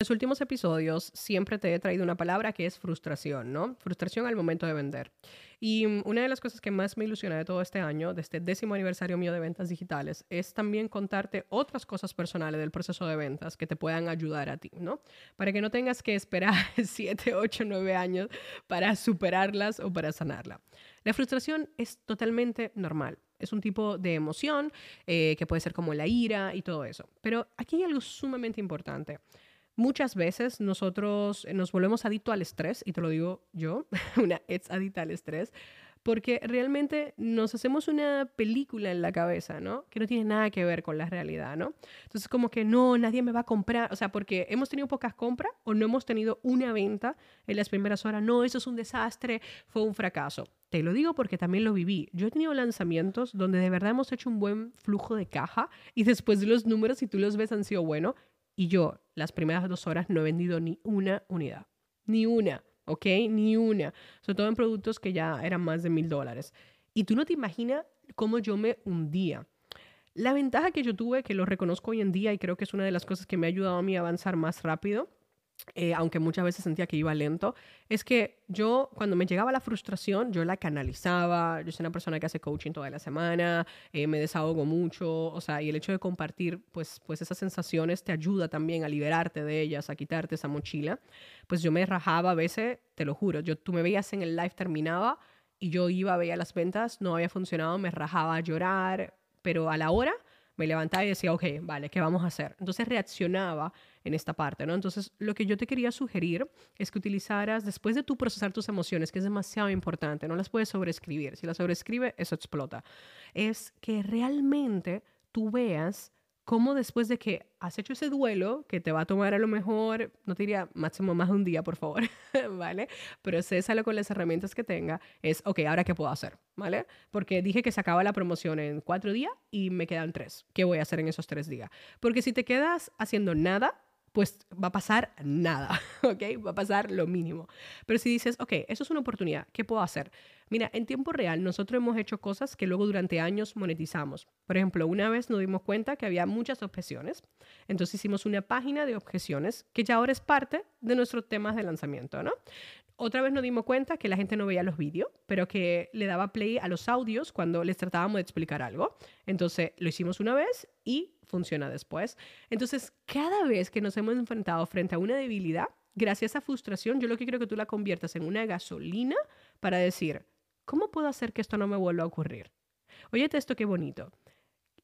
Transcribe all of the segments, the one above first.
Los últimos episodios siempre te he traído una palabra que es frustración, ¿no? Frustración al momento de vender. Y mm, una de las cosas que más me ilusiona de todo este año, de este décimo aniversario mío de ventas digitales, es también contarte otras cosas personales del proceso de ventas que te puedan ayudar a ti, ¿no? Para que no tengas que esperar 7, 8, 9 años para superarlas o para sanarla. La frustración es totalmente normal. Es un tipo de emoción eh, que puede ser como la ira y todo eso. Pero aquí hay algo sumamente importante. Muchas veces nosotros nos volvemos adictos al estrés, y te lo digo yo, una ex adicta al estrés, porque realmente nos hacemos una película en la cabeza, ¿no? Que no tiene nada que ver con la realidad, ¿no? Entonces, como que no, nadie me va a comprar, o sea, porque hemos tenido pocas compras o no hemos tenido una venta en las primeras horas, no, eso es un desastre, fue un fracaso. Te lo digo porque también lo viví. Yo he tenido lanzamientos donde de verdad hemos hecho un buen flujo de caja y después de los números, si tú los ves, han sido buenos y yo, las primeras dos horas, no he vendido ni una unidad. Ni una, ¿ok? Ni una. Sobre todo en productos que ya eran más de mil dólares. Y tú no te imaginas cómo yo me hundía. La ventaja que yo tuve, que lo reconozco hoy en día y creo que es una de las cosas que me ha ayudado a mí a avanzar más rápido, eh, aunque muchas veces sentía que iba lento, es que yo cuando me llegaba la frustración, yo la canalizaba, yo soy una persona que hace coaching toda la semana, eh, me desahogo mucho, o sea, y el hecho de compartir pues, pues esas sensaciones te ayuda también a liberarte de ellas, a quitarte esa mochila, pues yo me rajaba a veces, te lo juro, yo, tú me veías en el live, terminaba y yo iba, veía las ventas, no había funcionado, me rajaba a llorar, pero a la hora me levantaba y decía, ok, vale, ¿qué vamos a hacer? Entonces reaccionaba en esta parte, ¿no? Entonces, lo que yo te quería sugerir es que utilizaras, después de tú procesar tus emociones, que es demasiado importante, no las puedes sobreescribir, si las sobreescribe, eso explota, es que realmente tú veas cómo después de que has hecho ese duelo, que te va a tomar a lo mejor, no te diría máximo más de un día, por favor, ¿vale? Pero césalo con las herramientas que tenga, es, ok, ahora qué puedo hacer, ¿vale? Porque dije que se acaba la promoción en cuatro días y me quedan tres. ¿Qué voy a hacer en esos tres días? Porque si te quedas haciendo nada, pues va a pasar nada, ¿ok? Va a pasar lo mínimo. Pero si dices, ok, eso es una oportunidad, ¿qué puedo hacer? Mira, en tiempo real nosotros hemos hecho cosas que luego durante años monetizamos. Por ejemplo, una vez nos dimos cuenta que había muchas objeciones, entonces hicimos una página de objeciones que ya ahora es parte de nuestros temas de lanzamiento, ¿no? Otra vez nos dimos cuenta que la gente no veía los vídeos, pero que le daba play a los audios cuando les tratábamos de explicar algo. Entonces lo hicimos una vez y funciona después. Entonces, cada vez que nos hemos enfrentado frente a una debilidad, gracias a frustración, yo lo que quiero que tú la conviertas en una gasolina para decir, ¿cómo puedo hacer que esto no me vuelva a ocurrir? Óyete esto qué bonito.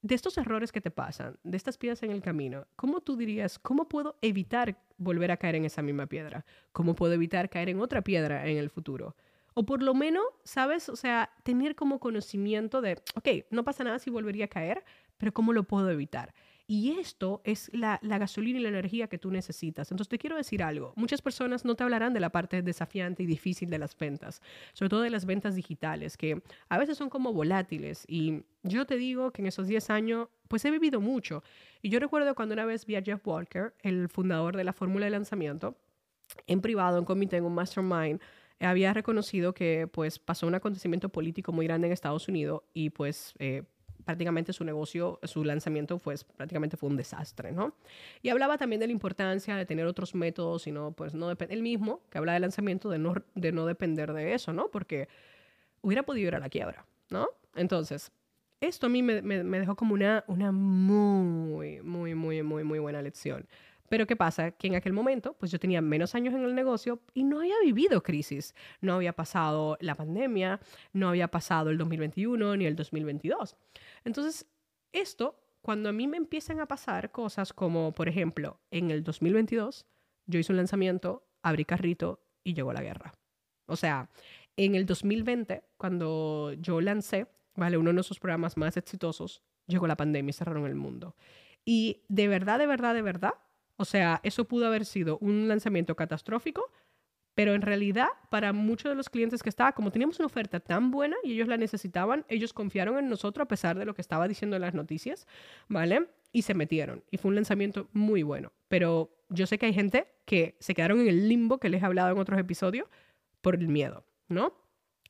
De estos errores que te pasan, de estas piedras en el camino, ¿cómo tú dirías, cómo puedo evitar volver a caer en esa misma piedra? ¿Cómo puedo evitar caer en otra piedra en el futuro? O por lo menos, ¿sabes? O sea, tener como conocimiento de, ok, no pasa nada si volvería a caer, pero ¿cómo lo puedo evitar? Y esto es la, gasolina y la energía que tú necesitas. Entonces te quiero decir algo. Muchas personas no te hablarán de la parte desafiante y difícil de las ventas, sobre todo de las ventas digitales, que a veces son como volátiles. Y yo te digo que en esos 10 años, pues he vivido mucho. Y yo recuerdo cuando una vez vi a Jeff Walker, el fundador de la fórmula de lanzamiento, en privado, en comité, en un mastermind, había reconocido que pues pasó un acontecimiento político muy grande en Estados Unidos y pues eh, prácticamente su negocio, su lanzamiento fue, prácticamente fue un desastre, ¿no? Y hablaba también de la importancia de tener otros métodos y no, pues no depende, el mismo que habla de lanzamiento, de no, de no depender de eso, ¿no? Porque hubiera podido ir a la quiebra, ¿no? Entonces, esto a mí me, me, me dejó como una, una muy, muy, muy, muy, muy buena lección. Pero ¿qué pasa? Que en aquel momento, pues yo tenía menos años en el negocio y no había vivido crisis. No había pasado la pandemia, no había pasado el 2021 ni el 2022. Entonces, esto, cuando a mí me empiezan a pasar cosas como, por ejemplo, en el 2022, yo hice un lanzamiento, abrí carrito y llegó la guerra. O sea, en el 2020, cuando yo lancé, ¿vale? Uno de nuestros programas más exitosos, llegó la pandemia y cerraron el mundo. Y de verdad, de verdad, de verdad, o sea, eso pudo haber sido un lanzamiento catastrófico, pero en realidad, para muchos de los clientes que estaba, como teníamos una oferta tan buena y ellos la necesitaban, ellos confiaron en nosotros a pesar de lo que estaba diciendo en las noticias, ¿vale? Y se metieron. Y fue un lanzamiento muy bueno. Pero yo sé que hay gente que se quedaron en el limbo que les he hablado en otros episodios por el miedo, ¿no?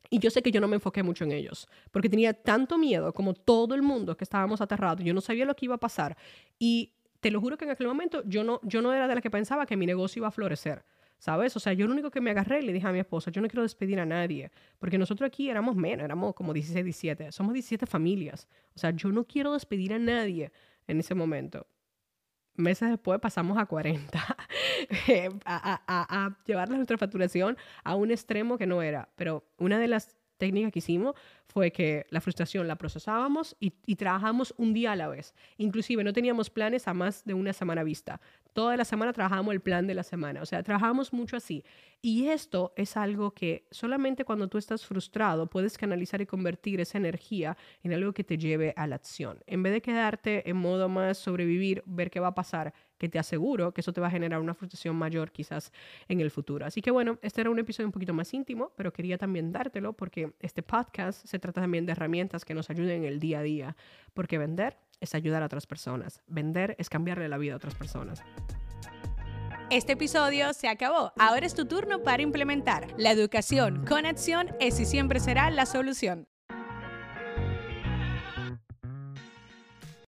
Y yo sé que yo no me enfoqué mucho en ellos, porque tenía tanto miedo como todo el mundo que estábamos aterrados, yo no sabía lo que iba a pasar. Y te lo juro que en aquel momento yo no, yo no era de la que pensaba que mi negocio iba a florecer. ¿Sabes? O sea, yo lo único que me agarré y le dije a mi esposa, yo no quiero despedir a nadie, porque nosotros aquí éramos menos, éramos como 16, 17, somos 17 familias. O sea, yo no quiero despedir a nadie en ese momento. Meses después pasamos a 40, a, a, a llevar nuestra facturación a un extremo que no era. Pero una de las técnicas que hicimos fue que la frustración la procesábamos y, y trabajamos un día a la vez. Inclusive no teníamos planes a más de una semana vista. Toda la semana trabajábamos el plan de la semana. O sea, trabajamos mucho así. Y esto es algo que solamente cuando tú estás frustrado puedes canalizar y convertir esa energía en algo que te lleve a la acción. En vez de quedarte en modo más sobrevivir, ver qué va a pasar, que te aseguro que eso te va a generar una frustración mayor quizás en el futuro. Así que bueno, este era un episodio un poquito más íntimo, pero quería también dártelo porque este podcast se trata también de herramientas que nos ayuden en el día a día, porque vender es ayudar a otras personas, vender es cambiarle la vida a otras personas. Este episodio se acabó. Ahora es tu turno para implementar. La educación con acción es y siempre será la solución.